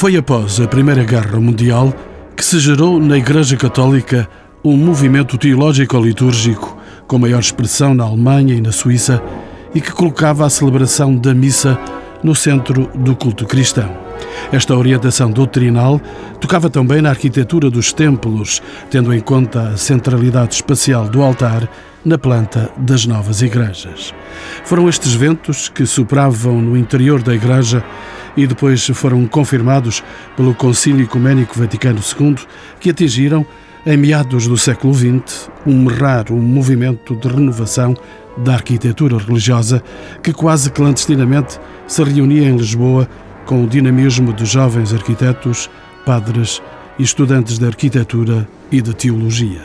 Foi após a Primeira Guerra Mundial que se gerou na Igreja Católica um movimento teológico-litúrgico com maior expressão na Alemanha e na Suíça e que colocava a celebração da missa no centro do culto cristão. Esta orientação doutrinal tocava também na arquitetura dos templos, tendo em conta a centralidade espacial do altar na planta das novas igrejas. Foram estes ventos que sopravam no interior da igreja e depois foram confirmados pelo Concílio Ecuménico Vaticano II, que atingiram, em meados do século XX, um raro movimento de renovação da arquitetura religiosa que quase clandestinamente se reunia em Lisboa com o dinamismo de jovens arquitetos, padres e estudantes de arquitetura e de teologia.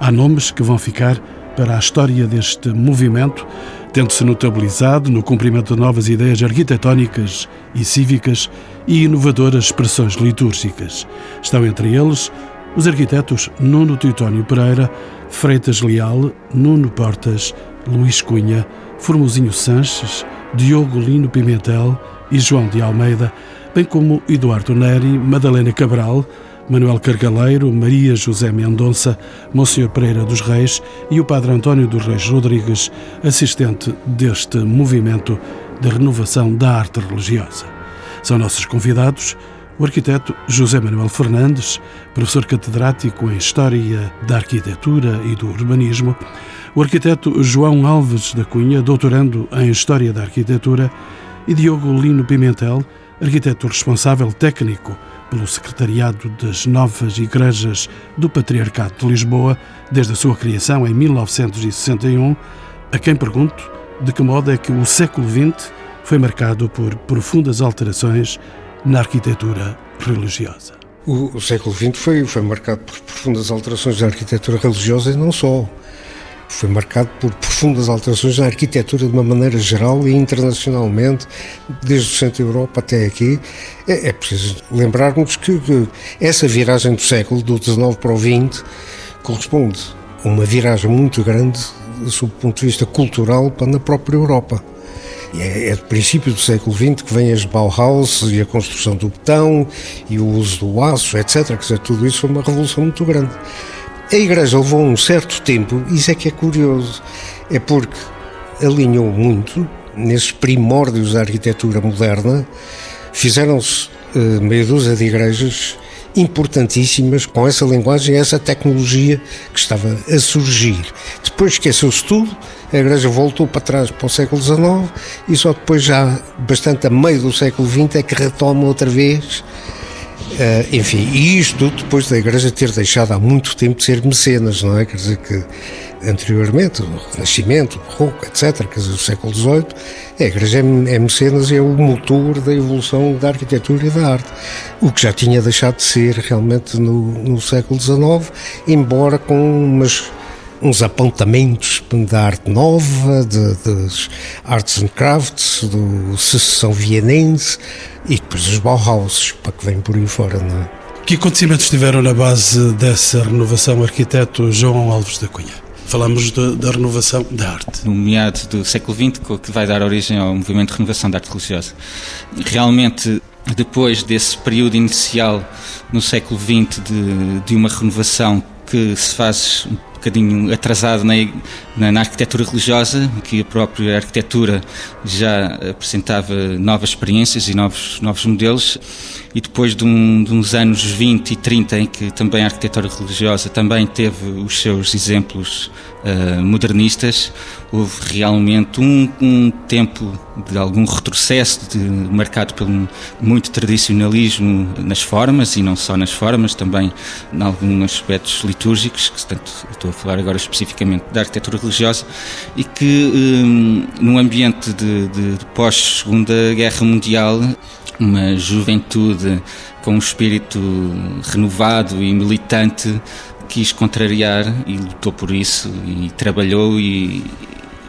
Há nomes que vão ficar para a história deste movimento, tendo-se notabilizado no cumprimento de novas ideias arquitetónicas e cívicas e inovadoras expressões litúrgicas. Estão entre eles os arquitetos Nuno Teutónio Pereira, Freitas Leal, Nuno Portas, Luís Cunha, Formosinho Sanches, Diogo Lino Pimentel e João de Almeida, bem como Eduardo Neri, Madalena Cabral, Manuel Cargaleiro, Maria José Mendonça, Monsenhor Pereira dos Reis e o Padre António dos Reis Rodrigues, assistente deste movimento de renovação da arte religiosa. São nossos convidados o arquiteto José Manuel Fernandes, professor catedrático em História da Arquitetura e do Urbanismo, o arquiteto João Alves da Cunha, doutorando em História da Arquitetura, e Diogo Lino Pimentel, arquiteto responsável técnico pelo Secretariado das Novas Igrejas do Patriarcado de Lisboa, desde a sua criação em 1961, a quem pergunto de que modo é que o século XX foi marcado por profundas alterações na arquitetura religiosa. O, o século XX foi, foi marcado por profundas alterações na arquitetura religiosa e não só foi marcado por profundas alterações na arquitetura de uma maneira geral e internacionalmente, desde o centro da Europa até aqui. É, é preciso lembrarmos que, que, essa viragem do século, do 19 para o 20, corresponde a uma viragem muito grande, sob o ponto de vista cultural, para na própria Europa. É, é do princípio do século XX que vem as Bauhaus e a construção do betão e o uso do aço, etc. Quer dizer, tudo isso foi uma revolução muito grande. A Igreja levou um certo tempo, isso é que é curioso, é porque alinhou muito nesses primórdios da arquitetura moderna, fizeram-se uh, meia dúzia de igrejas importantíssimas com essa linguagem essa tecnologia que estava a surgir. Depois esqueceu-se tudo, a Igreja voltou para trás para o século XIX e só depois, já bastante a meio do século XX, é que retoma outra vez Uh, enfim, e isto depois da Igreja ter deixado há muito tempo de ser mecenas, não é? Quer dizer que anteriormente, o Renascimento, o Barroco, etc., quer dizer, o século XVIII, a Igreja é, é mecenas e é o motor da evolução da arquitetura e da arte, o que já tinha deixado de ser realmente no, no século XIX, embora com umas uns apontamentos da arte nova, de, das arts and crafts, do secessão vienense e depois os Bauhaus, para que vem por aí fora, não é? Que acontecimentos estiveram na base dessa renovação, arquiteto João Alves da Cunha? Falamos de, da renovação da arte. No meado do século XX, que vai dar origem ao movimento de renovação da arte religiosa. Realmente, depois desse período inicial no século XX de, de uma renovação que se faz bocadinho atrasado na, na, na, arquitetura religiosa, que a própria arquitetura já apresentava novas experiências e novos, novos modelos, e depois de, um, de uns anos 20 e 30 em que também a arquitetura religiosa também teve os seus exemplos uh, modernistas, houve realmente um, um, tempo de algum retrocesso de, marcado pelo muito tradicionalismo nas formas e não só nas formas, também em alguns aspectos litúrgicos, que portanto, estou a falar agora especificamente da arquitetura religiosa, e que um, num ambiente de, de, de pós-segunda guerra mundial uma juventude com um espírito renovado e militante quis contrariar e lutou por isso e trabalhou e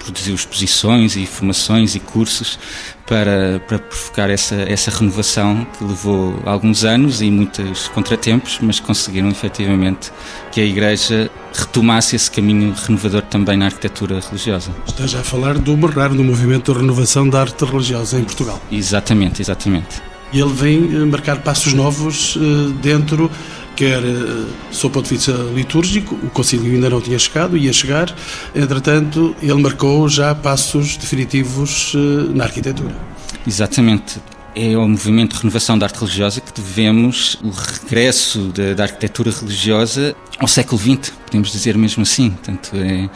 produziu exposições e formações e cursos para, para provocar essa, essa renovação que levou alguns anos e muitos contratempos, mas conseguiram efetivamente que a Igreja retomasse esse caminho renovador também na arquitetura religiosa. Está já a falar do berrar do movimento de renovação da arte religiosa em Portugal. Exatamente, exatamente. E ele vem eh, marcar passos novos eh, dentro quer eh, sob o ponto de vista litúrgico, o concílio ainda não tinha chegado, ia chegar, entretanto, ele marcou já passos definitivos na arquitetura. Exatamente. É o movimento de renovação da arte religiosa que devemos o regresso da, da arquitetura religiosa ao século XX, podemos dizer mesmo assim. Portanto, é,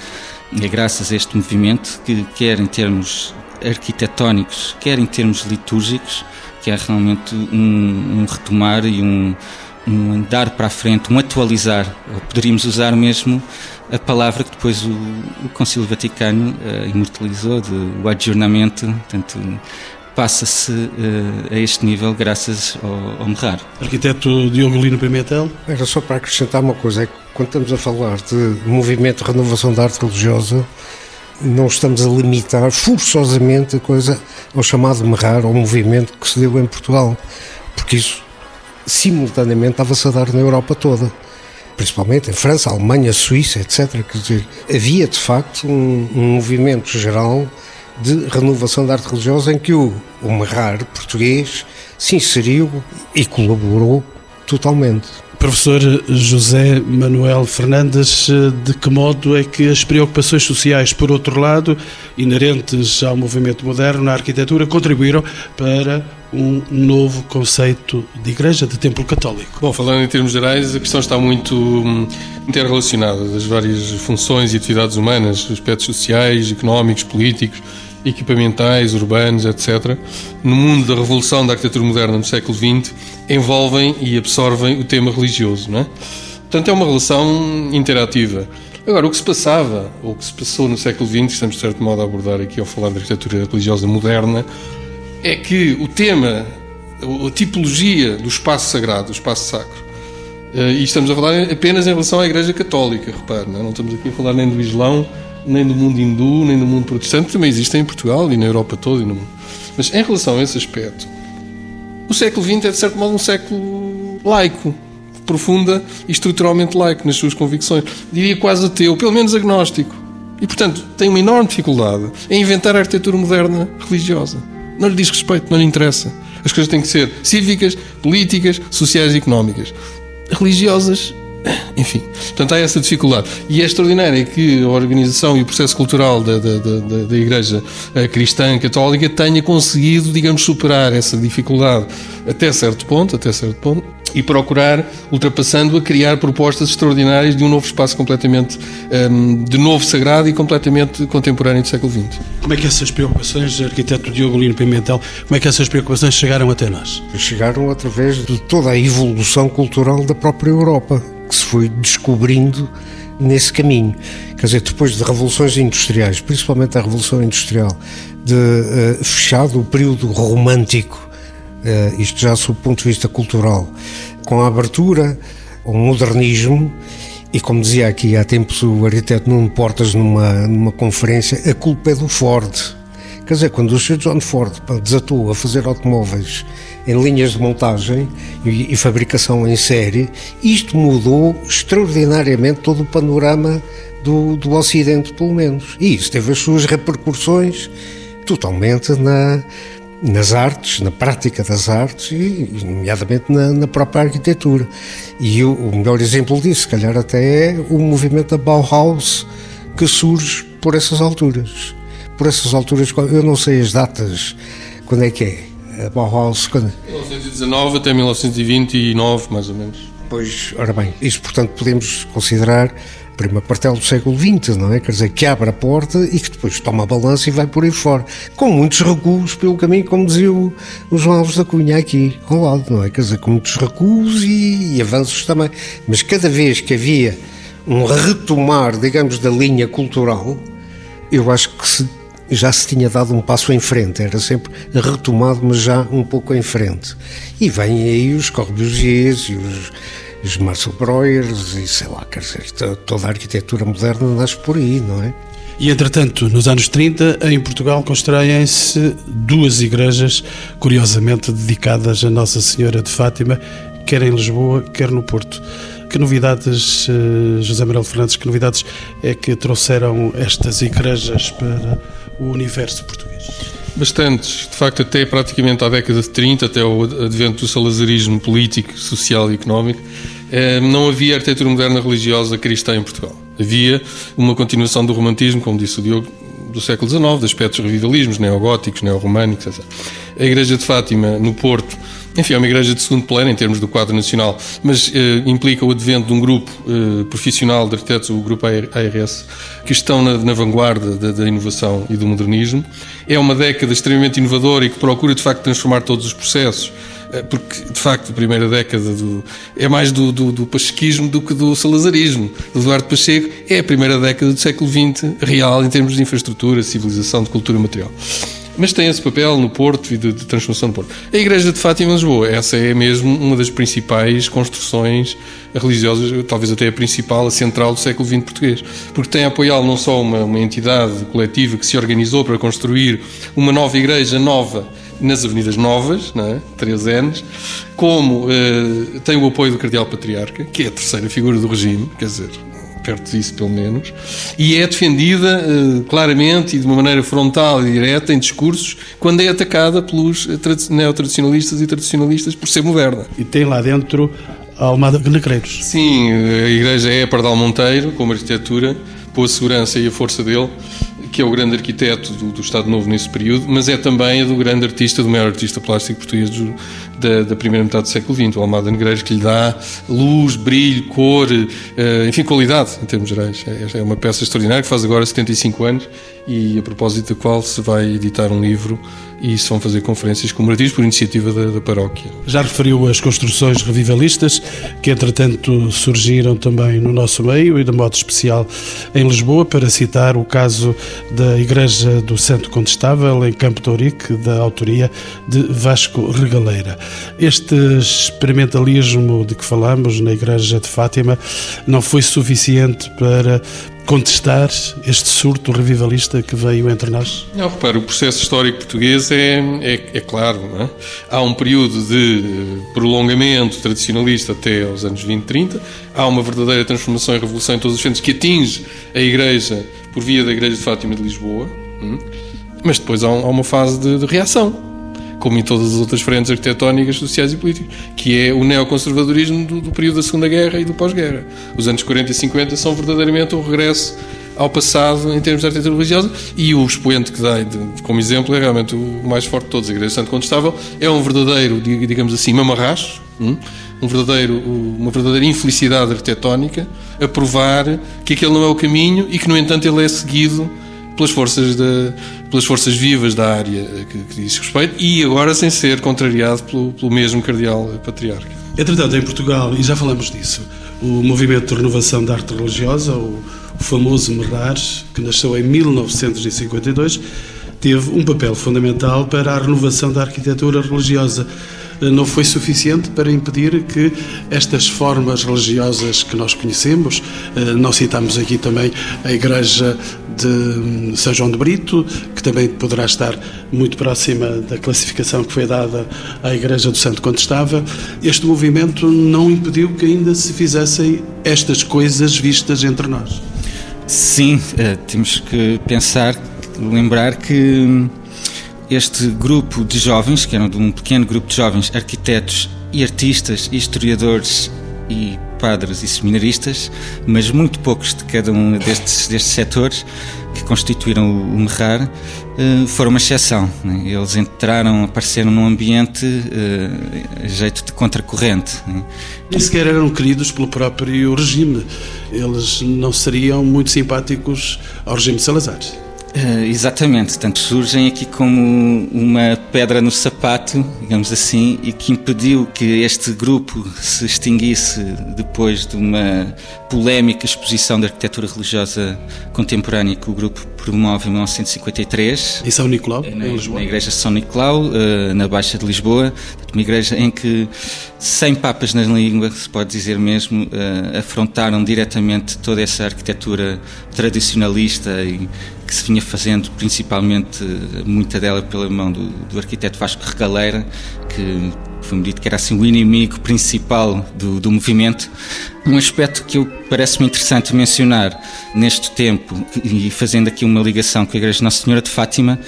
é graças a este movimento que, quer em termos arquitetónicos, quer em termos litúrgicos, que é realmente um, um retomar e um, um andar para a frente, um atualizar. Poderíamos usar mesmo a palavra que depois o, o Concílio Vaticano uh, imortalizou, de, o adjornamento, portanto, passa-se uh, a este nível graças ao, ao Merrar. Arquiteto Diogo Lino Pimentel? Era só para acrescentar uma coisa, é que quando estamos a falar de movimento de renovação da arte religiosa, não estamos a limitar forçosamente a coisa ao chamado Merrar, ao movimento que se deu em Portugal, porque isso simultaneamente estava-se a dar na Europa toda, principalmente em França, Alemanha, Suíça, etc. Quer dizer, havia de facto um, um movimento geral de renovação da arte religiosa em que o, o português se inseriu e colaborou totalmente. Professor José Manuel Fernandes, de que modo é que as preocupações sociais, por outro lado, inerentes ao movimento moderno na arquitetura, contribuíram para um novo conceito de igreja, de templo católico? Bom, falando em termos gerais, a questão está muito hum, interrelacionada das várias funções e atividades humanas, aspectos sociais, económicos, políticos equipamentais, urbanos, etc., no mundo da revolução da arquitetura moderna no século XX, envolvem e absorvem o tema religioso. Não é? Portanto, é uma relação interativa. Agora, o que se passava, ou o que se passou no século XX, estamos de certo modo a abordar aqui ao falar da arquitetura religiosa moderna, é que o tema, a tipologia do espaço sagrado, do espaço sacro, eh, e estamos a falar apenas em relação à Igreja Católica, repare, não, é? não estamos aqui a falar nem do Islão, nem do mundo hindu, nem do mundo protestante, também existem em Portugal e na Europa toda e no mundo. Mas em relação a esse aspecto, o século XX é de certo modo um século laico, profunda e estruturalmente laico nas suas convicções. Diria quase ateu, pelo menos agnóstico. E, portanto, tem uma enorme dificuldade em inventar a arquitetura moderna religiosa. Não lhe diz respeito, não lhe interessa. As coisas têm que ser cívicas, políticas, sociais e económicas. Religiosas enfim, portanto há essa dificuldade. E é extraordinário que a organização e o processo cultural da, da, da, da Igreja eh, Cristã Católica tenha conseguido, digamos, superar essa dificuldade até certo ponto, até certo ponto, e procurar, ultrapassando, a criar propostas extraordinárias de um novo espaço completamente um, ehm, de novo sagrado e completamente contemporâneo do século XX. Como é que essas preocupações, arquiteto Diogo Lino Pimentel, como é que essas preocupações chegaram até nós? Chegaram através de toda a evolução cultural da própria Europa que se foi descobrindo nesse caminho. Quer dizer, depois de revoluções industriais, principalmente a Revolução Industrial, de uh, fechado o período romântico, isto já sob o ponto de vista cultural, com a abertura ao modernismo, e como dizia aqui há tempos o arquiteto Nuno Portas numa, numa conferência, a culpa é do Ford. Quer dizer, quando o Sr. John Ford desatou a fazer automóveis em linhas de montagem e, e fabricação em série, isto mudou extraordinariamente todo o panorama do, do Ocidente, pelo menos. E isso teve as suas repercussões totalmente na, nas artes, na prática das artes e, nomeadamente, na, na própria arquitetura. E o, o, melhor exemplo disso, se calhar, até é o movimento da Bauhaus que surge por essas alturas. Por essas alturas, eu não sei as datas, quando é que é, a Bauhaus. Quando... 1919 até 1929, mais ou menos. Pois, ora bem, isso portanto podemos considerar prima quartel do século XX, não é? Quer dizer, que abre a porta e que depois toma a balança e vai por aí fora. Com muitos recuos pelo caminho, como dizia o, o João Alves da Cunha aqui ao lado, não é? Quer dizer, com muitos recuos e, e avanços também. Mas cada vez que havia um retomar, digamos, da linha cultural, eu acho que se já se tinha dado um passo em frente, era sempre retomado, mas já um pouco em frente. E vêm aí os Corbusiers e os, os Marcel Breuers e sei lá, quer dizer, toda a arquitetura moderna nasce por aí, não é? E, entretanto, nos anos 30, em Portugal, constroem-se duas igrejas, curiosamente dedicadas a Nossa Senhora de Fátima, quer em Lisboa, quer no Porto. Que novidades, eh, José Manuel Fernandes, que novidades é que trouxeram estas igrejas para o universo português? Bastantes. De facto, até praticamente à década de 30, até o advento do salazarismo político, social e económico, eh, não havia arquitetura moderna religiosa cristã em Portugal. Havia uma continuação do romantismo, como disse o Diogo, do século XIX, de aspectos revivalismos, neogóticos, neorromânicos, etc. A Igreja de Fátima, no Porto, enfim, é uma igreja de segundo plano em termos do quadro nacional, mas eh, implica o advento de um grupo eh, profissional de arquitetos, o grupo ARS, que estão na, na vanguarda da, da, inovação e do modernismo. É uma década extremamente inovadora e que procura, de facto, transformar todos os processos eh, porque de facto a primeira década do, é mais do, do, do, do que do salazarismo. Eduardo Pacheco é a primeira década do século XX real em termos de infraestrutura, civilização, de cultura material mas tem esse papel no Porto e de, de, transformação do Porto. A Igreja de Fátima em Lisboa, essa é mesmo uma das principais construções religiosas, talvez até a principal, a central do século XX português, porque tem a apoiá-lo não só uma, uma entidade coletiva que se organizou para construir uma nova igreja nova nas Avenidas Novas, não é? 3 N's, como uh, tem o apoio do Cardeal Patriarca, que é a terceira figura do regime, quer dizer, perto disso pelo menos, e é defendida uh, claramente e de uma maneira frontal e direta em discursos quando é atacada pelos uh, neotradicionalistas e tradicionalistas por ser moderna. E tem lá dentro a Almada de Negreiros. Sim, a igreja é a Pardal Monteiro, como arquitetura, pela segurança e a força dele, que é o grande arquiteto do, do, Estado Novo nesse período, mas é também a do grande artista, do maior artista plástico português do, da, da, primeira metade do século XX, o Almada Negreiros, que lhe dá luz, brilho, cor, uh, enfim, qualidade, em termos gerais. É, é uma peça extraordinária que faz agora 75 anos e a propósito da qual se vai editar um livro e se vão fazer conferências comemorativas por iniciativa da, da, paróquia. Já referiu as construções revivalistas que entretanto surgiram também no nosso meio e de modo especial em Lisboa, para citar o caso da Igreja do Santo Condestável em Campo de Ourique, da autoria de Vasco Regaleira. Este experimentalismo de que falamos na Igreja de Fátima não foi suficiente para contestar este surto revivalista que veio entre nós? Não, repare, o processo histórico português é, é, é claro. É? Há um período de prolongamento tradicionalista até aos anos 20, 30. Há uma verdadeira transformação e revolução em todos os frentes que atinge a Igreja por via da Igreja de Fátima de Lisboa. Hum? Mas depois há, há uma fase de, de reação como em todas as outras frentes arquitetónicas, sociais e políticas, que é o neoconservadorismo do, do período da Segunda Guerra e do pós-guerra. Os anos 40 e 50 são verdadeiramente o regresso ao passado em termos de arquitetura religiosa e o expoente que dá como exemplo é realmente o mais forte de todos, a Igreja Santo Contestável, é um verdadeiro, digamos assim, mamarracho, hum? um verdadeiro, uma verdadeira infelicidade arquitetónica a provar que aquele não é o caminho e que, no entanto, ele é seguido pelas forças, de, pelas forças vivas da área que, que diz respeito e agora sem ser contrariado pelo, pelo mesmo cardeal patriarca. Entretanto, em Portugal, e já falamos disso, o movimento de renovação da arte religiosa, o, o famoso MERAR, que nasceu em 1952, teve um papel fundamental para a renovação da arquitetura religiosa não foi suficiente para impedir que estas formas religiosas que nós conhecemos, eh, não citamos aqui também a Igreja de hum, São João de Brito, que também poderá estar muito próxima da classificação que foi dada à Igreja do Santo Contestável, este movimento não impediu que ainda se fizessem estas coisas vistas entre nós. Sim, eh, temos que pensar, lembrar que hum, este grupo de jovens, que eram de um pequeno grupo de jovens arquitetos e artistas, historiadores e padres e seminaristas, mas muito poucos de cada um destes, destes setores que constituíram o Merrar eh, foram uma exceção. Né? Eles entraram, apareceram num ambiente uh, a jeito de contracorrente. Né? Nem sequer eram queridos pelo próprio regime. Eles não seriam muito simpáticos ao regime de Salazar. Uh, exatamente, tanto surgem aqui como uma pedra no sapato, digamos assim, e que impediu que este grupo se extinguisse depois de uma polémica exposição da arquitetura religiosa contemporânea que o grupo promove em 1953. Em São Nicolau, na, em Lisboa. Na igreja de São Nicolau, uh, na Baixa de Lisboa, uma igreja em que, sem papas na língua, se pode dizer mesmo, uh, afrontaram diretamente toda essa arquitetura tradicionalista e que se vinha fazendo principalmente muita dela pela mão do, do arquiteto Vasco Regaleira, que foi-me dito que era assim o inimigo principal do, do movimento. Um aspecto que eu parece-me interessante mencionar neste tempo, e fazendo aqui uma ligação com a Igreja Nossa Senhora de Fátima,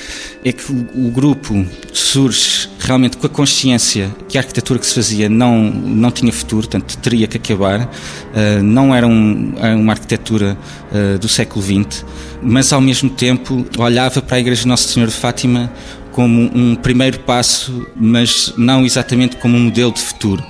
é que o, grupo surge realmente com a consciência que a arquitetura que se fazia não, não tinha futuro, portanto teria que acabar, uh, não era um, uma arquitetura uh, do século XX, mas ao mesmo tempo olhava para a Igreja Nossa Senhora de Fátima como um primeiro passo, mas não exatamente como um modelo de futuro.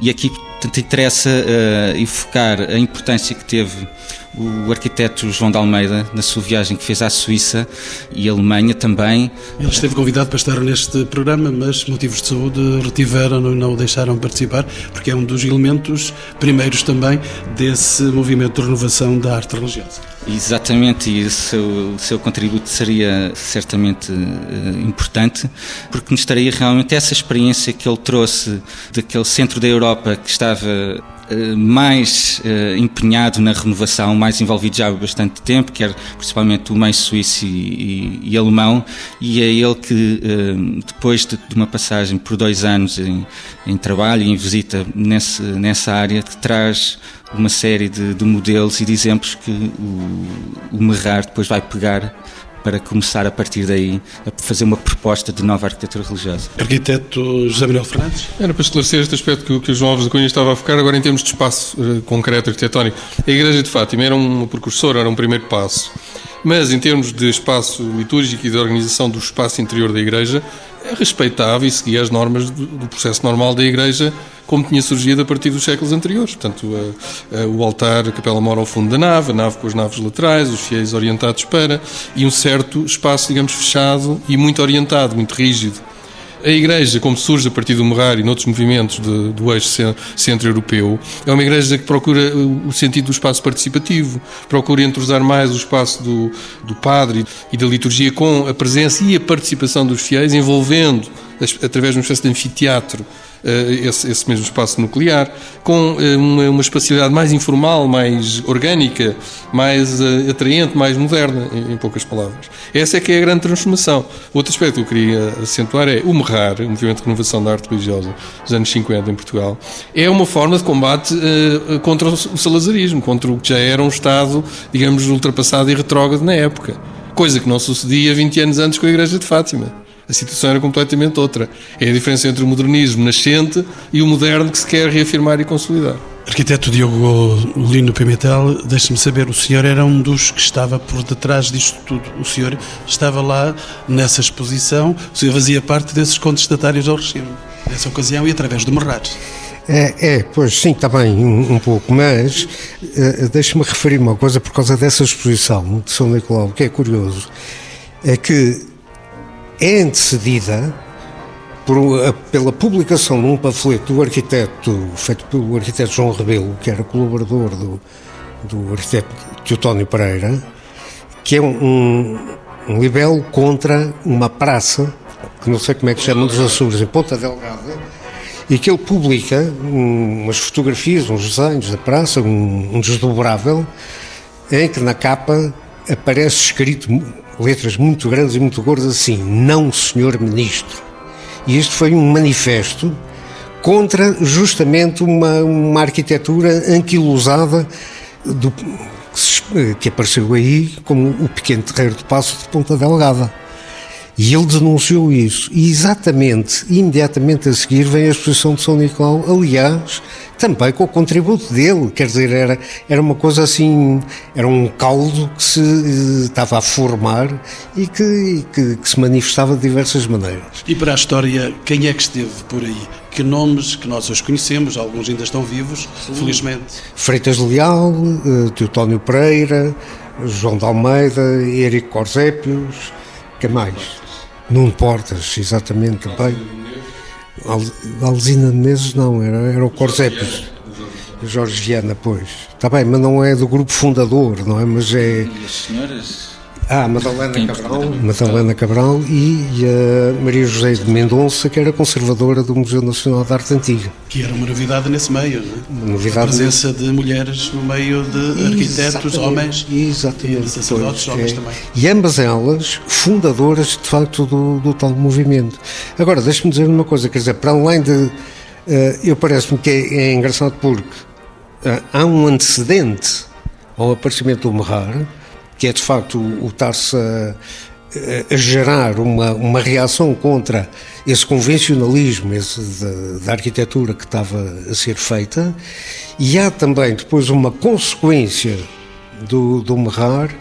E aqui portanto, interessa uh, enfocar a importância que teve o arquiteto João de Almeida na sua viagem que fez à Suíça e Alemanha também. Ele esteve convidado para estar neste programa, mas motivos de saúde retiveram-no e não o deixaram participar, porque é um dos elementos primeiros também desse movimento de renovação da arte religiosa. Exatamente, e o seu, o seu contributo seria certamente uh, importante, porque nos estaria realmente essa experiência que ele trouxe daquele centro da Europa que estava eh, mais uh, empenhado na renovação, mais envolvido já há bastante tempo, quer principalmente o meio suíço e, e, e alemão, e é ele que, uh, depois de, de, uma passagem por dois anos em, em trabalho e em visita nesse, nessa área, traz uma série de, de modelos e de exemplos que o, o Merrar depois vai pegar para começar a partir daí a fazer uma proposta de nova arquitetura religiosa. Arquiteto José Manuel Fernandes? Era para esclarecer este aspecto que, que o João Alves da Cunha estava a focar, agora em termos de espaço uh, concreto arquitetónico. A Igreja de Fátima era um precursor, era um primeiro passo. Mas em termos de espaço litúrgico e de organização do espaço interior da Igreja, é respeitava e seguia as normas do, processo normal da Igreja como tinha surgido a partir dos séculos anteriores. Portanto, a, a, o altar, a capela mora ao fundo da nave, a nave com as naves laterais, os fiéis orientados para, e um certo espaço, digamos, fechado e muito orientado, muito rígido. A Igreja, como surge a partir do Morrar e noutros movimentos de, do eixo centro-europeu, é uma Igreja que procura o sentido do espaço participativo, procura entrosar mais o espaço do, do padre e da liturgia com a presença e a participação dos fiéis, envolvendo, através de uma espécie de anfiteatro, eh, esse, esse, mesmo espaço nuclear, com eh, uma, uma espacialidade mais informal, mais orgânica, mais uh, atraente, mais moderna, em, em, poucas palavras. Essa é que é a grande transformação. Outro aspecto que eu queria acentuar é o MERRAR, o Movimento de Renovação da Arte Religiosa dos anos 50 em Portugal, é uma forma de combate uh, contra o salazarismo, contra o que já era um Estado, digamos, ultrapassado e retrógrado na época. Coisa que não sucedia 20 anos antes com a Igreja de Fátima a situação era completamente outra. É a diferença entre o modernismo nascente e o moderno que se quer reafirmar e consolidar. Arquiteto Diogo Lino Pimentel, deixe-me saber, o senhor era um dos que estava por detrás disto tudo. O senhor estava lá nessa exposição, o senhor fazia parte desses contestatários ao regime, nessa ocasião e através do Merrar. É, é, pois sim, está bem, um, um pouco, mas uh, deixe-me referir uma coisa por causa dessa exposição de São Nicolau, que é curioso, é que é antecedida por, pela publicação de um panfleto do arquiteto, feito pelo arquiteto João Rebelo, que era colaborador do, do arquiteto Teutónio Pereira, que é um, um libelo contra uma praça, que não sei como é que chama dos Açores, em Ponta Delgada, e que ele publica umas fotografias, uns desenhos da praça, um, um desdobrável, em que na capa aparece escrito letras muito grandes e muito gordas assim: Não, senhor ministro. E este foi um manifesto contra justamente uma, uma arquitetura anquilosada do, que apareceu aí como o pequeno terreiro de Passo de Ponta Delgada. E ele denunciou isso. E exatamente, imediatamente a seguir, vem a exposição de São Nicolau. Aliás, também com o contributo dele, quer dizer, era, era uma coisa assim, era um caldo que se eh, estava a formar e que, e que, que, se manifestava de diversas maneiras. E para a história, quem é que esteve por aí? Que nomes que nós hoje conhecemos, alguns ainda estão vivos, Sim. felizmente. Freitas Leal, uh, Teutónio Pereira, João de Almeida, Eric Corsépios, que mais? Nuno Portas, exatamente também. Alzina de Menezes não, era, era o Corsépis. Jorge Viana, pois. Está bem, mas não é do grupo fundador, não é? Mas é. E as senhoras? Ah, Madalena Cabral, Madalena Cabral e, a Maria José de Mendonça, que era conservadora do Museu Nacional de Arte Antiga. Que era uma novidade nesse meio, não é? Uma novidade. A presença de mulheres no meio de arquitetos, Exatamente, homens Exatamente. e sacerdotes, Pois, homens é. também. E ambas elas fundadoras, de facto, do, do tal movimento. Agora, deixe-me dizer uma coisa, quer dizer, para além de. eh, eu parece-me que é, é engraçado porque eh, há um antecedente ao aparecimento do Merrar, que é de facto o, estar-se a, a gerar uma, uma reação contra esse convencionalismo esse da, da arquitetura que estava a ser feita, e há também depois uma consequência do, do Merrar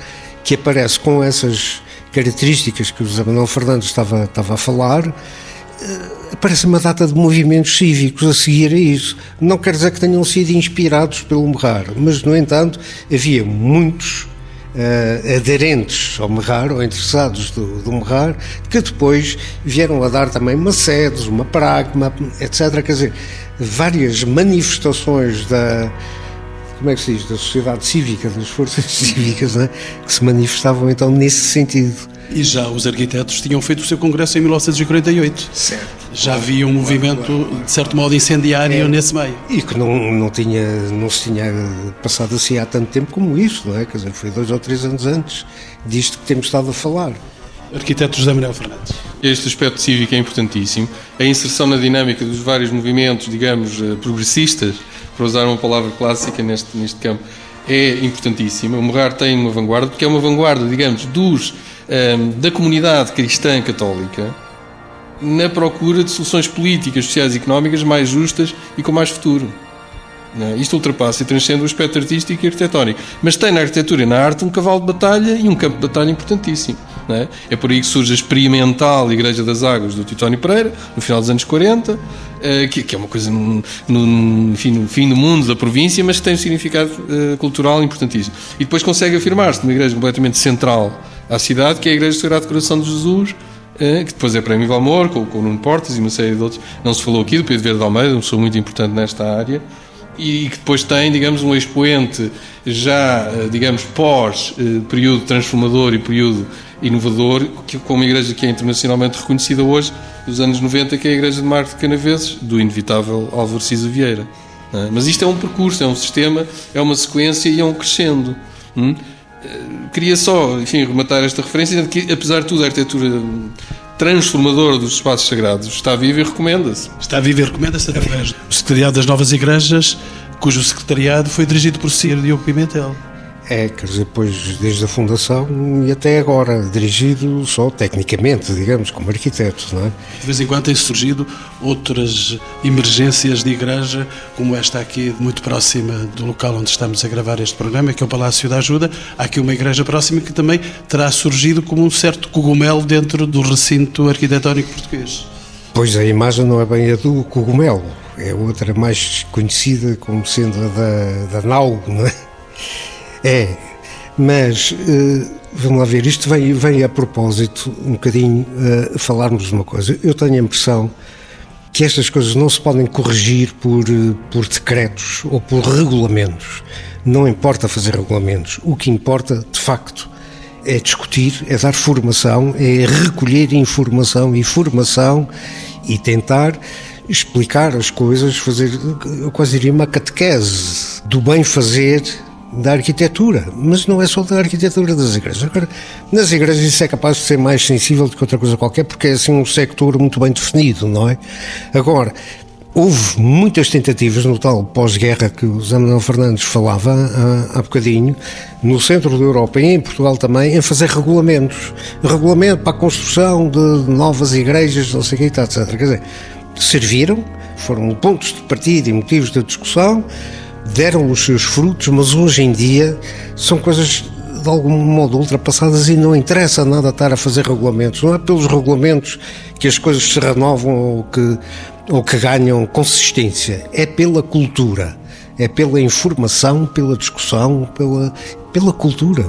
que aparece com essas características que o José Manuel Fernandes estava, estava a falar, eh, aparece uma data de movimentos cívicos a seguir a isso. Não quer dizer que tenham sido inspirados pelo Merrar, mas, no entanto, havia muitos eh, aderentes ao Merrar, ou interessados do, do Merrar, que depois vieram a dar também uma sedes, uma pragma, etc. Quer dizer, várias manifestações da como é que se diz, da sociedade cívica, das forças cívicas, né, que se manifestavam então nesse sentido. E já os arquitetos tinham feito o seu congresso em 1948. Certo. Já havia um movimento, de certo modo, incendiário nesse meio. E que não, não, tinha, não se tinha passado assim há tanto tempo como isso, não é? Quer dizer, foi dois ou três anos antes disto que temos estado a falar. Arquiteto José Manuel Fernandes. Este aspecto cívico é importantíssimo. A inserção na dinâmica dos vários movimentos, digamos, eh, progressistas, para usar uma palavra clássica neste, neste campo, é importantíssima. O Morrar tem uma vanguarda, porque é uma vanguarda, digamos, dos, da comunidade cristã católica na procura de soluções políticas, sociais e económicas mais justas e com mais futuro. É? Isto ultrapassa e transcende o aspecto artístico e arquitetónico. Mas tem na arquitetura e na arte um cavalo de batalha e um campo de batalha importantíssimo. É? é por aí que surge a experimental Igreja das Águas do Titónio Pereira, no final dos anos 40, eh, que, que é uma coisa no, no, enfim, no fim do mundo da província, mas que tem um significado eh, cultural importantíssimo. E depois consegue afirmar-se numa igreja completamente central à cidade, que é a Igreja do Sagrado Coração de Jesus, eh, que depois é Prémio Valmor, com, com o Nuno Portas e uma série de outros. Não se falou aqui do Pedro Verde de Almeida, uma pessoa muito importante nesta área e que depois tem, digamos, um expoente já, eh, digamos, pós eh, transformador e período inovador, que, com uma igreja que é internacionalmente reconhecida hoje, dos anos 90, que é a Igreja de Marte de Canaveses, do inevitável Álvaro Vieira. é? Mas isto é um percurso, é um sistema, é uma sequência e é um crescendo. Eh, Queria só, enfim, rematar esta referência, que, apesar de tudo, a arquitetura transformadora dos espaços sagrados está viva e recomenda-se. Está a viver, recomenda-se através do Secretariado das Novas Igrejas, cujo secretariado foi dirigido por. Diogo Pimentel. É, quer dizer, depois desde a fundação e até agora, dirigido só tecnicamente, digamos, como arquiteto, não é? De vez em quando têm surgido outras emergências de igreja, como esta aqui, muito próxima do local onde estamos a gravar este programa, que é o Palácio da Ajuda. Há aqui uma igreja próxima que também terá surgido como um certo cogumelo dentro do recinto arquitetónico português. Pois a imagem não é bem a do cogumelo, é outra mais conhecida como sendo a da, da nau, não é? É, mas eh, vamos lá ver, isto vem, vem a propósito um bocadinho eh, falarmos de uma coisa. Eu tenho a impressão que estas coisas não se podem corrigir por, eh, por decretos ou por regulamentos. Não importa fazer regulamentos. O que importa, de facto, é discutir, é dar formação, é recolher informação e formação e tentar explicar as coisas, fazer, eu quase diria, uma catequese do bem fazer da arquitetura, mas não é só da arquitetura das igrejas. Agora, nas igrejas isso é capaz de ser mais sensível do que outra coisa qualquer, porque é assim um sector muito bem definido, não é? Agora, houve muitas tentativas no tal pós-guerra que o Zé Fernandes falava há, há bocadinho, no centro da Europa e em Portugal também, em fazer regulamentos. Regulamento para a construção de novas igrejas, não sei o que, etc. Quer dizer, serviram, foram pontos de partida e motivos de discussão, deram os seus frutos, mas hoje em dia são coisas de algum modo ultrapassadas e não interessa nada estar a fazer regulamentos. Não é pelos regulamentos que as coisas se renovam ou que, ou que ganham consistência, é pela cultura, é pela informação, pela discussão, pela, pela cultura.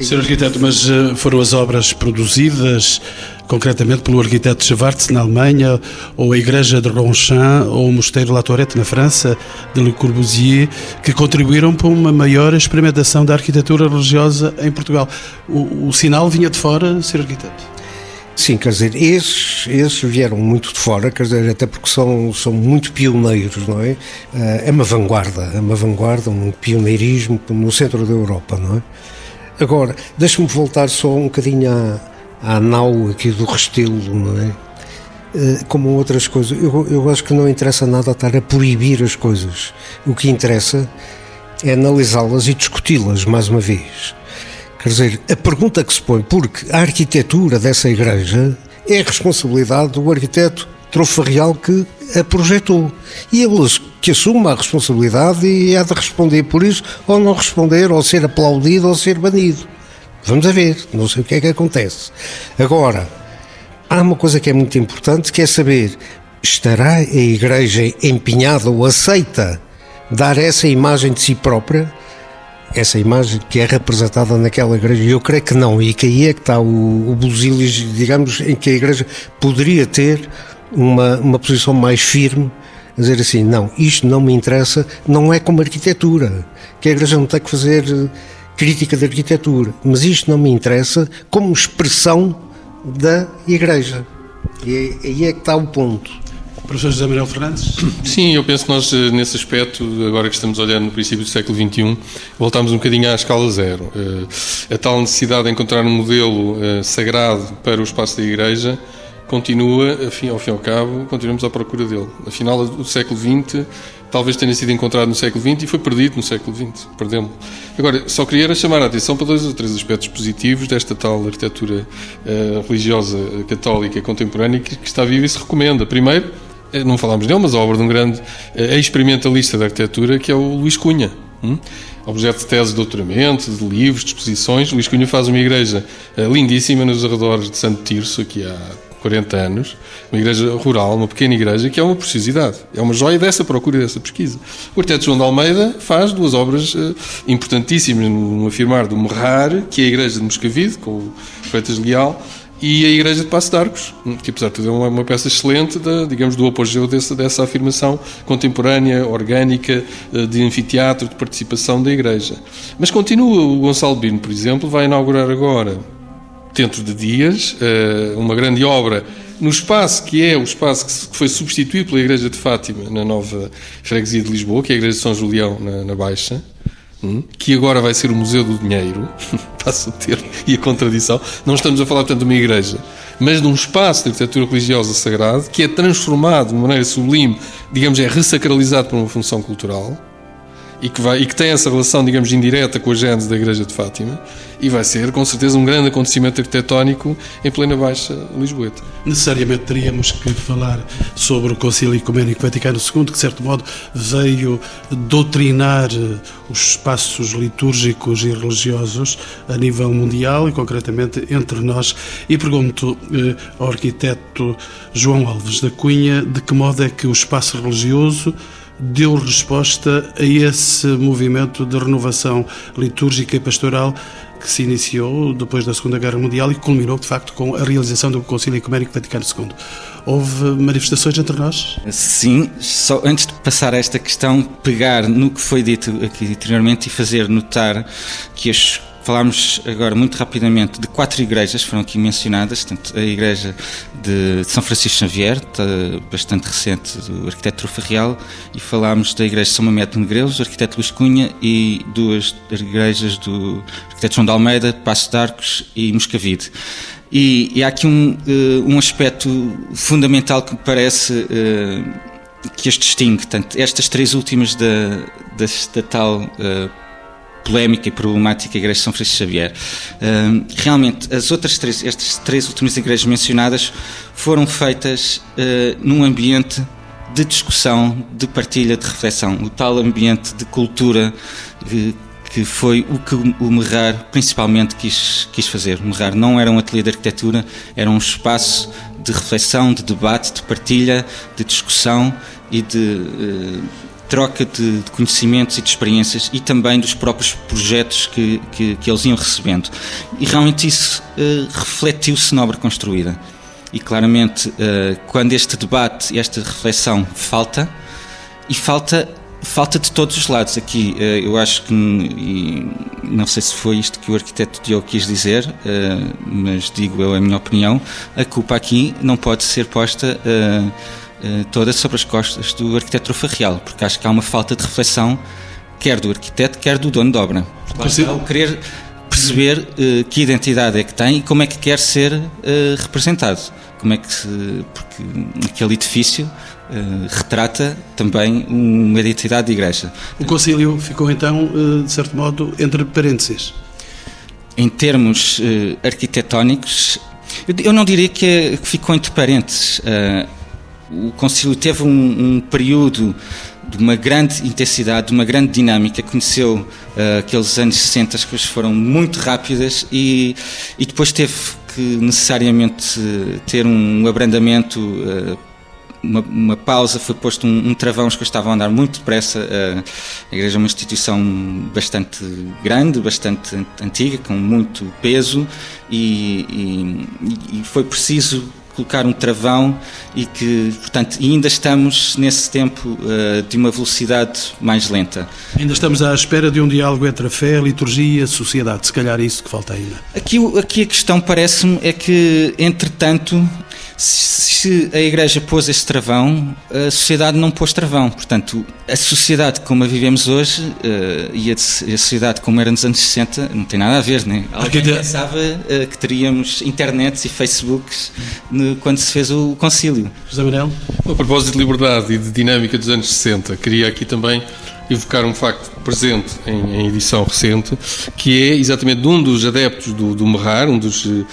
Sr. Arquiteto, mas eh, foram as obras produzidas concretamente pelo arquiteto Schwartz na Alemanha, ou a Igreja de Ronchamp, ou o Mosteiro La Tourette na França, de Le Corbusier, que contribuíram para uma maior experimentação da arquitetura religiosa em Portugal. O, o sinal vinha de fora, Sr. Arquiteto? Sim, quer dizer, esses, esses vieram muito de fora, quer dizer, até porque são, são muito pioneiros, não é? Eh, é uma vanguarda, é uma vanguarda, um pioneirismo no centro da Europa, não é? Agora, deixe-me voltar só um bocadinho à, à nau aqui do Restelo, não é? Eh, como outras coisas, eu, eu acho que não interessa nada estar a proibir as coisas. O que interessa é analisá-las e discuti-las mais uma vez. Quer dizer, a pergunta que se põe, porque a arquitetura dessa igreja é responsabilidade do arquiteto Trofarreal que a projetou. E ele que assuma a responsabilidade e há de responder por isso, ou não responder, ou ser aplaudido, ou ser banido. Vamos a ver, não sei o que é que acontece. Agora, há uma coisa que é muito importante, que é saber, estará a Igreja empenhada ou aceita dar essa imagem de si própria? Essa imagem que é representada naquela igreja. Eu creio que não, e que aí é que está o, o digamos, em que a igreja poderia ter uma, uma posição mais firme, a dizer assim: não, isto não me interessa, não é como arquitetura, que a igreja não tem que fazer eh, crítica da arquitetura, mas isto não me interessa como expressão da igreja. E aí é que está o ponto. Professor José Manuel Fernandes? Sim, eu penso que nós, eh, nesse aspecto, agora que estamos olhando no princípio do século XXI, voltamos um bocadinho à escala zero. Eh, a tal necessidade de encontrar um modelo eh, sagrado para o espaço da Igreja continua, ao fim e ao cabo, continuamos à procura dele. Afinal, o século XX talvez tenha sido encontrado no século XX e foi perdido no século XX. Perdemos. Agora, só queria chamar a atenção para dois ou três aspectos positivos desta tal arquitetura religiosa católica contemporânea que, que está viva e se recomenda. Primeiro, não falámos dele, mas a obra de um grande eh, experimentalista da arquitetura que é o Luís Cunha. Hum? Objeto de tese de doutoramento, de livros, de exposições. Luís Cunha faz uma igreja eh, lindíssima nos arredores de Santo Tirso, aqui há 40 anos, uma igreja rural, uma pequena igreja, que é uma preciosidade, é uma joia dessa procura e dessa pesquisa. O arquiteto João de Almeida faz duas obras importantíssimas no afirmar do Morrar, que é a igreja de Moscavide, com o Freitas Leal, e a Igreja de Passo de Arcos, que apesar de tudo é uma, uma peça excelente, digamos, do apogeu dessa, dessa afirmação contemporânea, orgânica, eh, de anfiteatro, de participação da Igreja. Mas continua, o Gonçalo Bino, por exemplo, vai inaugurar agora, dentro de dias, eh, uma grande obra no espaço que é o espaço que foi substituído pela Igreja de Fátima na nova freguesia de Lisboa, que é a Igreja de São Julião, na, na Baixa, que agora vai ser o Museu do Dinheiro, passa o termo e a contradição, não estamos a falar, portanto, de uma igreja, mas de um espaço de arquitetura religiosa sagrado que é transformado de maneira sublime, digamos, é ressacralizado por uma função cultural e que, vai, e que tem essa relação, digamos, indireta com a gênese da Igreja de Fátima e vai ser, com certeza, um grande acontecimento arquitetónico em plena Baixa Lisboeta. Necessariamente teríamos que falar sobre o Concílio Ecuménico Vaticano II, que, de certo modo, veio doutrinar eh, os espaços litúrgicos e religiosos a nível mundial e, concretamente, entre nós. E pergunto eh, ao arquiteto João Alves da Cunha de que modo é que o espaço religioso deu resposta a esse movimento de renovação litúrgica e pastoral que se iniciou depois da Segunda Guerra Mundial e culminou, de facto, com a realização do Concílio Ecuménico Vaticano II. Houve manifestações entre nós? Sim, só antes de passar a esta questão, pegar no que foi dito aqui anteriormente e fazer notar que as Falámos agora muito rapidamente de quatro igrejas foram aqui mencionadas, tanto a igreja de São Francisco Xavier, bastante recente, do arquiteto Trufa e falámos da igreja de São Mameto de Negreus, do arquiteto Luís Cunha, e duas igrejas do arquiteto João de Almeida, Passo de Arcos e Moscavide. E, e há aqui um, eh, um aspecto fundamental que me parece eh, que as distingue, tanto estas três últimas da, da, da tal uh, polémica e problemática Igreja de São Francisco Xavier. realmente, as outras três, estas três últimas igrejas mencionadas foram feitas uh, num ambiente de discussão, de partilha, de reflexão, o tal ambiente de cultura que, que foi o que o Merrar principalmente quis, quis fazer. O Merrar não era um ateliê de arquitetura, era um espaço de reflexão, de debate, de partilha, de discussão e de uh, troca de, de, conhecimentos e de experiências e também dos próprios projetos que, que, que eles iam recebendo. E realmente isso uh, refletiu-se na obra construída. E claramente, uh, quando este debate, esta reflexão falta, e falta falta de todos os lados aqui. Uh, eu acho que, não sei se foi isto que o arquiteto Diogo quis dizer, mas digo eu a minha opinião, a culpa aqui não pode ser posta eh, toda sobre as costas do arquiteto Trofarreal, porque acho que há uma falta de reflexão, quer do arquiteto, quer do dono de obra. Ao querer perceber uh, que identidade é que tem e como é que quer ser uh, representado. Como é que se, porque aquele edifício uh, retrata também uma identidade de igreja. O concílio ficou então, de certo modo, entre parênteses. Em termos arquitetónicos, eu, eu, não diria que, é, que ficou entre parênteses o Concílio teve um, um, período de uma grande intensidade, de uma grande dinâmica, conheceu uh, aqueles anos 60, as coisas foram muito rápidas e, e depois teve que necessariamente ter um abrandamento, uh, uma, uma, pausa, foi posto um, um, travão, as coisas estavam a andar muito depressa. Uh, a Igreja é uma instituição bastante grande, bastante antiga, com muito peso e, e, e foi preciso colocar um travão e que, portanto, ainda estamos nesse tempo uh, de uma velocidade mais lenta. Ainda estamos à espera de um diálogo entre a fé, a liturgia e a sociedade, se calhar é isso que falta ainda. Aqui, aqui a questão parece-me é que, entretanto, se a Igreja pôs esse travão, a sociedade não pôs travão. Portanto, a sociedade como a vivemos hoje uh, e a, sociedade como era nos anos 60 não tem nada a ver, né? Alguém pensava uh, que teríamos internets e Facebooks no, quando se fez o concílio. José Manuel? A propósito de liberdade e de dinâmica dos anos 60, queria aqui também evocar um facto presente em, em, edição recente, que é exatamente de um dos adeptos do, do Merrar, um dos uh,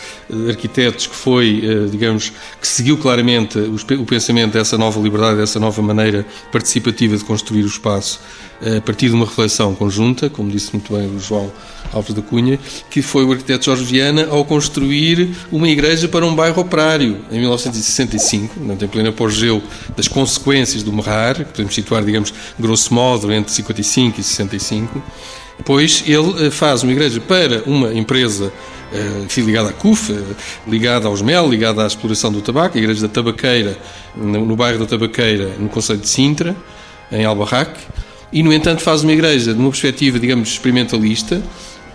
arquitetos que foi, uh, digamos, que seguiu claramente o, pensamento dessa nova liberdade, dessa nova maneira participativa de construir o espaço a partir de uma reflexão conjunta, como disse muito bem o João Alves da Cunha, que foi o arquiteto Jorge Viana ao construir uma igreja para um bairro operário em 1965, em pleno apogeu das consequências do Merrar, que podemos situar, digamos, grosso modo, entre 55 e 65, pois ele eh, faz uma igreja para uma empresa enfim, eh, ligada à CUF, eh, ligada aos MEL, ligada à exploração do tabaco, a igreja da Tabaqueira, no bairro da Tabaqueira, no Conselho de Sintra, em Albarraque, e, no entanto, faz uma igreja de uma perspectiva, digamos, experimentalista,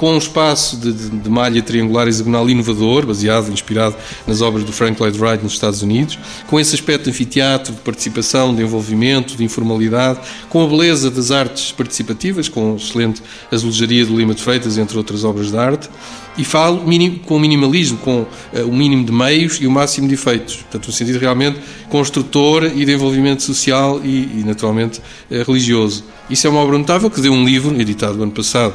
com um espaço de, de, de, malha triangular hexagonal inovador, baseado, inspirado nas obras do Frank Lloyd Wright nos Estados Unidos, com esse aspecto de anfiteatro, de participação, de envolvimento, de informalidade, com a beleza das artes participativas, com a excelente azulejaria do Lima de Freitas, entre outras obras de arte, e falo minim, com minimalismo, com uh, o mínimo de meios e o máximo de efeitos. Portanto, um sentido realmente construtor e de envolvimento social e, e naturalmente, uh, religioso. Isso é uma obra notável que deu um livro, editado no ano passado,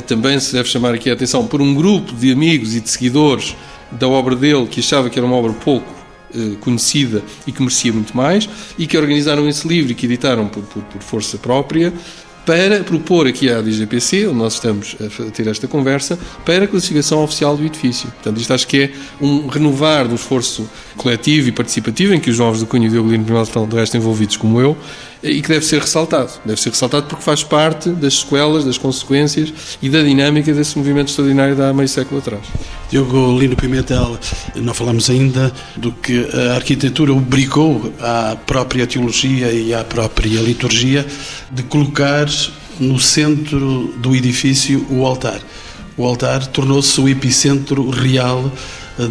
também se deve chamar aqui a atenção, por um grupo de amigos e de seguidores da obra dele que achava que era uma obra pouco conhecida e que merecia muito mais, e que organizaram esse livro e que editaram por, por, por força própria, para propor aqui à DGPC, onde nós estamos a ter esta conversa, para a classificação oficial do edifício. Portanto, isto acho que é um renovar do esforço coletivo e participativo, em que os jovens do Cunha e o Diogo Lino estão, de resto, envolvidos como eu, e que deve ser ressaltado. Deve ser ressaltado porque faz parte das sequelas, das consequências e da dinâmica desse movimento extraordinário de há meio século atrás. Diogo Lino Pimentel, não falamos ainda do que a arquitetura obrigou à própria teologia e à própria liturgia de colocar no centro do edifício o altar. O altar tornou-se o epicentro real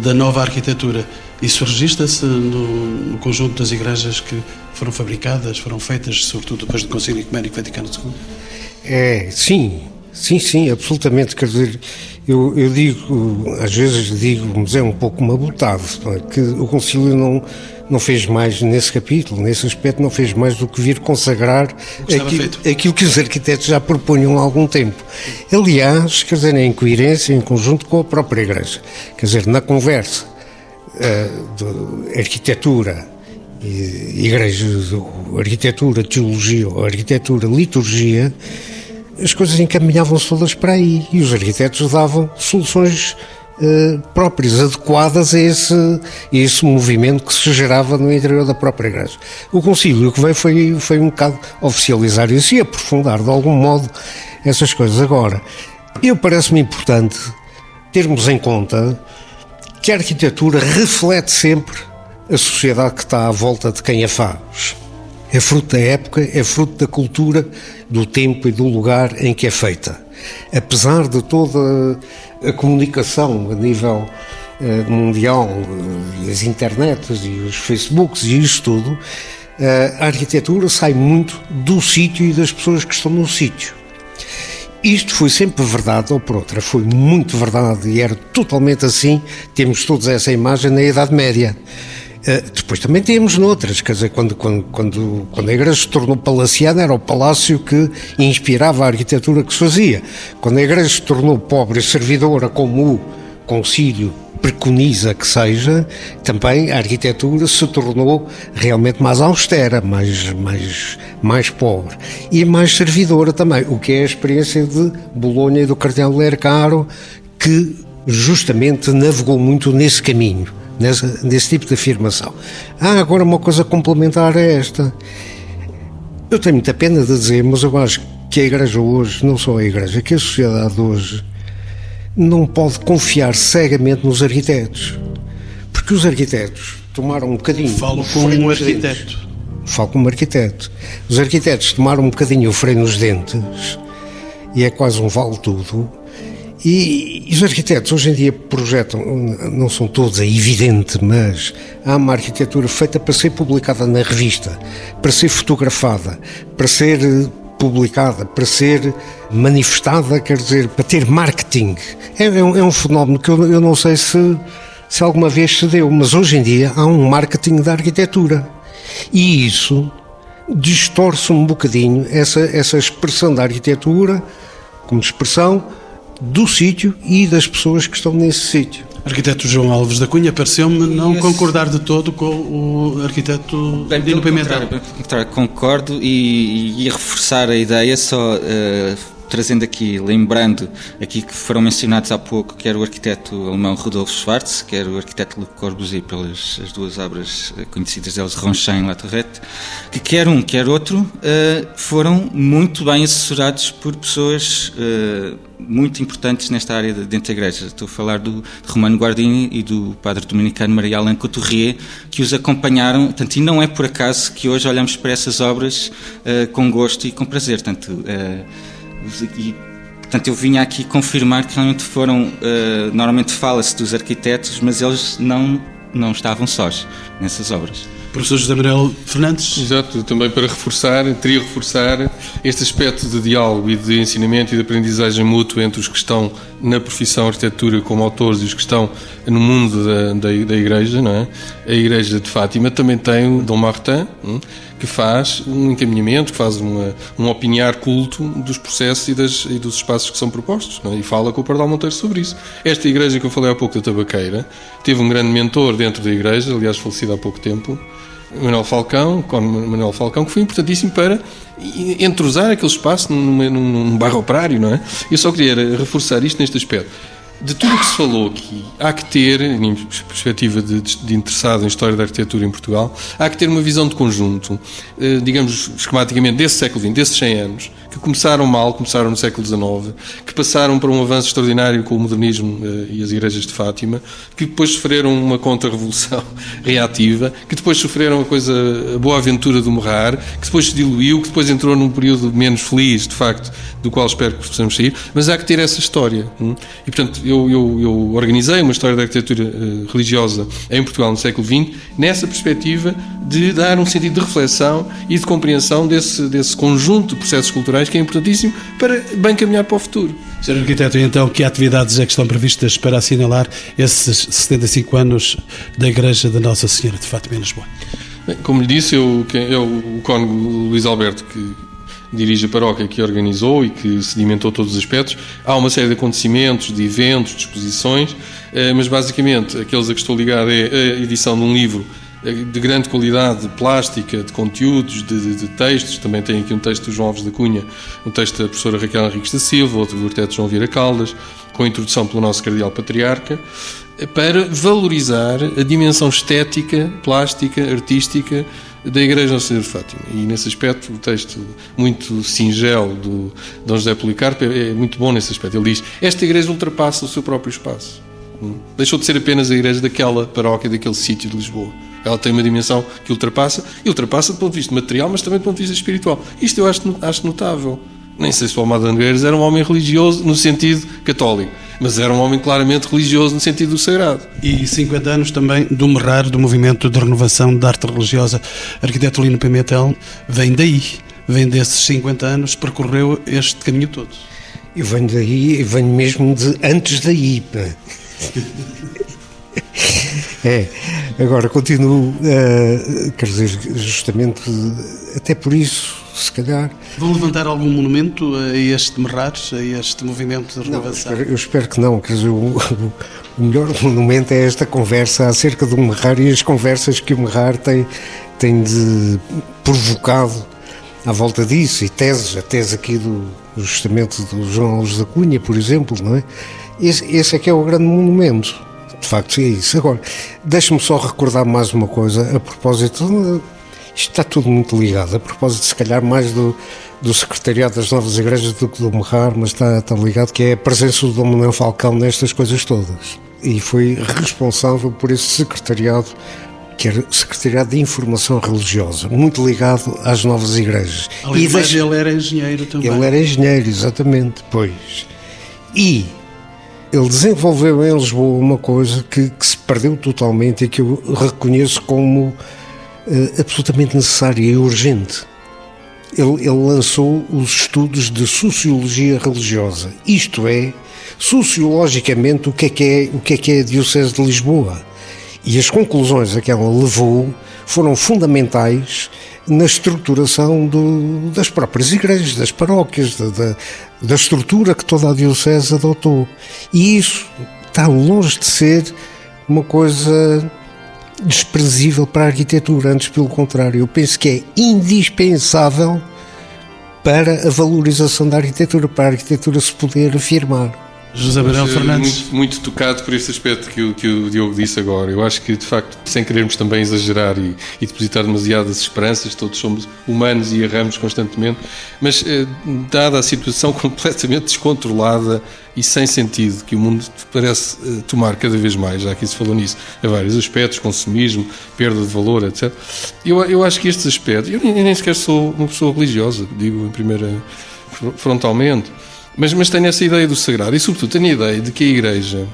da nova arquitetura. Isso registra-se no, conjunto das igrejas que foram fabricadas, foram feitas, sobretudo depois do Concílio Ecuménico Vaticano II? É, sim, sim, sim, absolutamente. Quer dizer, eu, eu digo, às vezes digo, mas é um pouco é? que o Concílio não, não fez mais nesse capítulo, nesse aspecto, não fez mais do que vir consagrar aquilo, aquilo, que os arquitetos já propunham há algum tempo. Aliás, quer dizer, em coerência, em conjunto com a própria Igreja. Quer dizer, na conversa de arquitetura, igreja, arquitetura, teologia arquitetura, liturgia, as coisas encaminhavam-se todas para aí e os arquitetos davam soluções eh, próprias, adequadas a esse, a esse movimento que se gerava no interior da própria igreja. O concílio que veio foi, foi um bocado oficializar isso e aprofundar de algum modo essas coisas. Agora, eu parece-me importante termos em conta que a arquitetura reflete sempre a sociedade que está à volta de quem a faz. É fruto da época, é fruto da cultura, do tempo e do lugar em que é feita. Apesar de toda a comunicação a nível uh, mundial, uh, as internets e os Facebooks e isso tudo, uh, a arquitetura sai muito do sítio e das pessoas que estão no sítio. Isto foi sempre verdade, ou por outra, foi muito verdade e era totalmente assim. Temos todos essa imagem na Idade Média. Uh, depois também temos noutras, quer dizer, quando, quando, quando, quando a igreja se tornou palaciana, era o palácio que inspirava a arquitetura que se fazia. Quando a igreja se tornou pobre e servidora, como o concílio preconiza que seja, também a arquitetura se tornou realmente mais austera, mais, mais, mais pobre e mais servidora também, o que é a experiência de Bolonha e do Cardeal Lercaro, que justamente navegou muito nesse caminho nesse, nesse tipo de afirmação. Há agora uma coisa complementar a esta. Eu tenho muita pena de dizer, mas eu acho que a Igreja hoje, não só a Igreja, que a sociedade hoje não pode confiar cegamente nos arquitetos. Porque os arquitetos tomaram um bocadinho. Falo com um arquiteto. Falo como arquiteto. Os arquitetos tomaram um bocadinho o freio nos dentes e é quase um vale-tudo e, e, os arquitetos hoje em dia projetam, não são todos, é evidente, mas há uma arquitetura feita para ser publicada na revista, para ser fotografada, para ser publicada, para ser manifestada, quer dizer, para ter marketing. É, é, um, é um, fenómeno que eu, eu não sei se, se alguma vez se deu, mas hoje em dia há um marketing da arquitetura. E isso distorce um bocadinho essa, essa expressão da arquitetura como expressão do sítio e das pessoas que estão nesse sítio. Arquiteto João Alves da Cunha pareceu-me não Esse... concordar de todo com o arquiteto Bem, Dino Pimentel. Concordo e, e, reforçar a ideia só uh, trazendo aqui, lembrando aqui que foram mencionados há pouco, quer o arquiteto alemão Rudolf Schwarz, quer o arquiteto Le Corbusier, pelas as duas obras eh, conhecidas deles, Ronchain e La Tourette, que quer um, quer outro, eh, foram muito bem assessorados por pessoas eh, muito importantes nesta área dentro da igreja. Estou a falar do Romano Guardini e do padre dominicano Maria Alain Couturier, que os acompanharam, portanto, e não é por acaso que hoje olhamos para essas obras com gosto e com prazer. Portanto, e, portanto, eu vinha aqui confirmar que realmente foram. Uh, normalmente fala-se dos arquitetos, mas eles não, não estavam sós nessas obras. Professor José Manuel Fernandes. Exato, também para reforçar, teria reforçar este aspecto de diálogo e de ensinamento e de aprendizagem mútua entre os que estão na profissão arquitetura como autores e os que estão no mundo da, da, da Igreja, não é? A Igreja de Fátima também tem o Dom Martin, hum, que faz um encaminhamento, que faz uma, um opiniar culto dos processos e, das, e dos espaços que são propostos, é? e fala com o Pardal Monteiro sobre isso. Esta igreja que eu falei há pouco da Tabaqueira teve um grande mentor dentro da igreja, aliás falecido há pouco tempo, Manuel Falcão, com Manuel Falcão, que foi importantíssimo para entrosar aquele espaço num, num, num bairro operário, não é? Eu só queria reforçar isto neste aspecto de tudo o que se falou aqui, há que ter, em perspectiva de, de, interessado em história da arquitetura em Portugal, há que ter uma visão de conjunto, eh, digamos, esquematicamente, desse século XX, desses 100 anos, que começaram mal, começaram no século XIX, que passaram por um avanço extraordinário com o modernismo eh, e as igrejas de Fátima, que depois sofreram uma contra-revolução reativa, que depois sofreram a coisa, a boa aventura do Morrar, que depois se diluiu, que depois entrou num período menos feliz, de facto, do qual espero que possamos sair, mas há que ter essa história. Hum? E, portanto, eu, eu, eu organizei uma história da arquitetura uh, religiosa em Portugal no século XX, nessa perspectiva de dar um sentido de reflexão e de compreensão desse, desse conjunto de processos culturais que é importantíssimo para bem caminhar para o futuro. Sr. Arquiteto, então, que atividades é que estão previstas para assinalar esses 75 anos da Igreja de Nossa Senhora de Fátima em Lisboa? Bem, como lhe disse, eu, eu, o cônego Luís Alberto, que dirige a paróquia que organizou e que sedimentou todos os aspectos. Há uma série de acontecimentos, de eventos, de exposições, eh, mas basicamente aqueles a que estou ligado é a edição de um livro de grande qualidade plástica, de conteúdos, de, de, de, textos. Também tem aqui um texto do João Alves da Cunha, um texto da professora Raquel Henriques da Silva, outro do arquiteto João Vieira Caldas, com a introdução pelo nosso cardeal patriarca, para valorizar a dimensão estética, plástica, artística da Igreja Nossa Senhora de Fátima. E nesse aspecto, o texto muito singelo do Dom José Policarpo é, é muito bom nesse aspecto. Ele diz: Esta igreja ultrapassa o seu próprio espaço. Hum? Deixou de ser apenas a igreja daquela paróquia, daquele sítio de Lisboa. Ela tem uma dimensão que ultrapassa, e ultrapassa do ponto de vista material, mas também do ponto de vista espiritual. Isto eu acho, acho notável. Nem sei se o Almada Nogueiras era um homem religioso no sentido católico, mas era um homem claramente religioso no sentido do sagrado. E 50 anos também do Merrar, do movimento de renovação da arte religiosa. Arquiteto Lino Pimentel vem daí, vem desses 50 anos, percorreu este caminho todo. Eu venho daí, eu venho mesmo de antes daí. É, agora continuo, uh, quer dizer, justamente até por isso, se calhar. Vão levantar algum monumento a este Merrar, a este movimento de renovação? Não, eu, espero, eu espero, que não, quer dizer, o, o, melhor monumento é esta conversa acerca do Merrar e as conversas que o Merrar tem, tem de provocado à volta disso, e teses, a tese aqui do, justamente do João Alves da Cunha, por exemplo, não é? Esse, esse é que é o grande monumento de facto é isso. Agora, deixe-me só recordar mais uma coisa a propósito. Isto está tudo muito ligado, a propósito, se calhar, mais do, do Secretariado das Novas Igrejas do que do Merrar, mas está, está ligado, que é a presença do Dom Manuel Falcão nestas coisas todas. E foi responsável por esse secretariado, que era o Secretariado de Informação Religiosa, muito ligado às novas igrejas. Além e deixa... ele era engenheiro também. Ele era engenheiro, exatamente, pois. E ele desenvolveu em Lisboa uma coisa que, que, se perdeu totalmente e que eu reconheço como uh, absolutamente necessária e urgente. Ele, ele, lançou os estudos de sociologia religiosa, isto é, sociologicamente, o que é que é, o que é, que é a Diocese de Lisboa. E as conclusões a que ela levou foram fundamentais na estruturação do, das próprias igrejas, das paróquias, da, da, da estrutura que toda a Diocese adotou. E isso está longe de ser uma coisa desprezível para a arquitetura, antes pelo contrário, eu penso que é indispensável para a valorização da arquitetura, para a arquitetura se poder afirmar. José Manuel Fernandes. Muito, muito, tocado por este aspecto que o, que o Diogo disse agora. Eu acho que, de facto, sem querermos também exagerar e, e depositar demasiadas esperanças, todos somos humanos e erramos constantemente, mas, eh, dada a situação completamente descontrolada e sem sentido que o mundo parece eh, tomar cada vez mais, já que se falou nisso, a vários aspectos, consumismo, perda de valor, etc. Eu, eu acho que estes aspectos, eu nem sequer sou uma pessoa religiosa, digo em primeira, frontalmente, mas, mas tenho essa ideia do sagrado e, sobretudo, tenho a ideia de que a Igreja,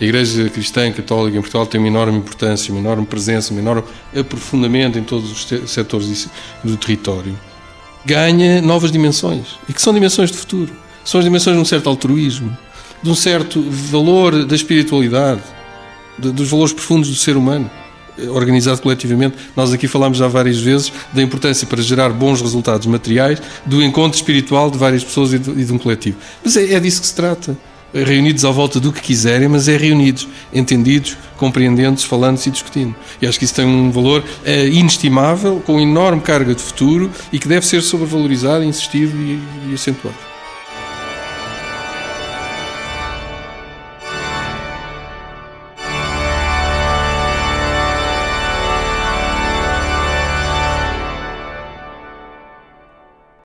a Igreja cristã católica em Portugal, tem uma enorme importância, uma enorme presença, um enorme aprofundamento em todos os setores do território. Ganha novas dimensões e que são dimensões de futuro. São as dimensões de um certo altruísmo, de um certo valor da espiritualidade, de, dos valores profundos do ser humano organizado coletivamente. Nós aqui falámos já várias vezes da importância para gerar bons resultados materiais do encontro espiritual de várias pessoas e de, e de um coletivo. Mas é, é disso que se trata. É reunidos à volta do que quiserem, mas é reunidos, entendidos, compreendendo-se, falando-se e discutindo. E acho que isso tem um valor é, inestimável, com enorme carga de futuro e que deve ser sobrevalorizado, insistido e, e acentuado.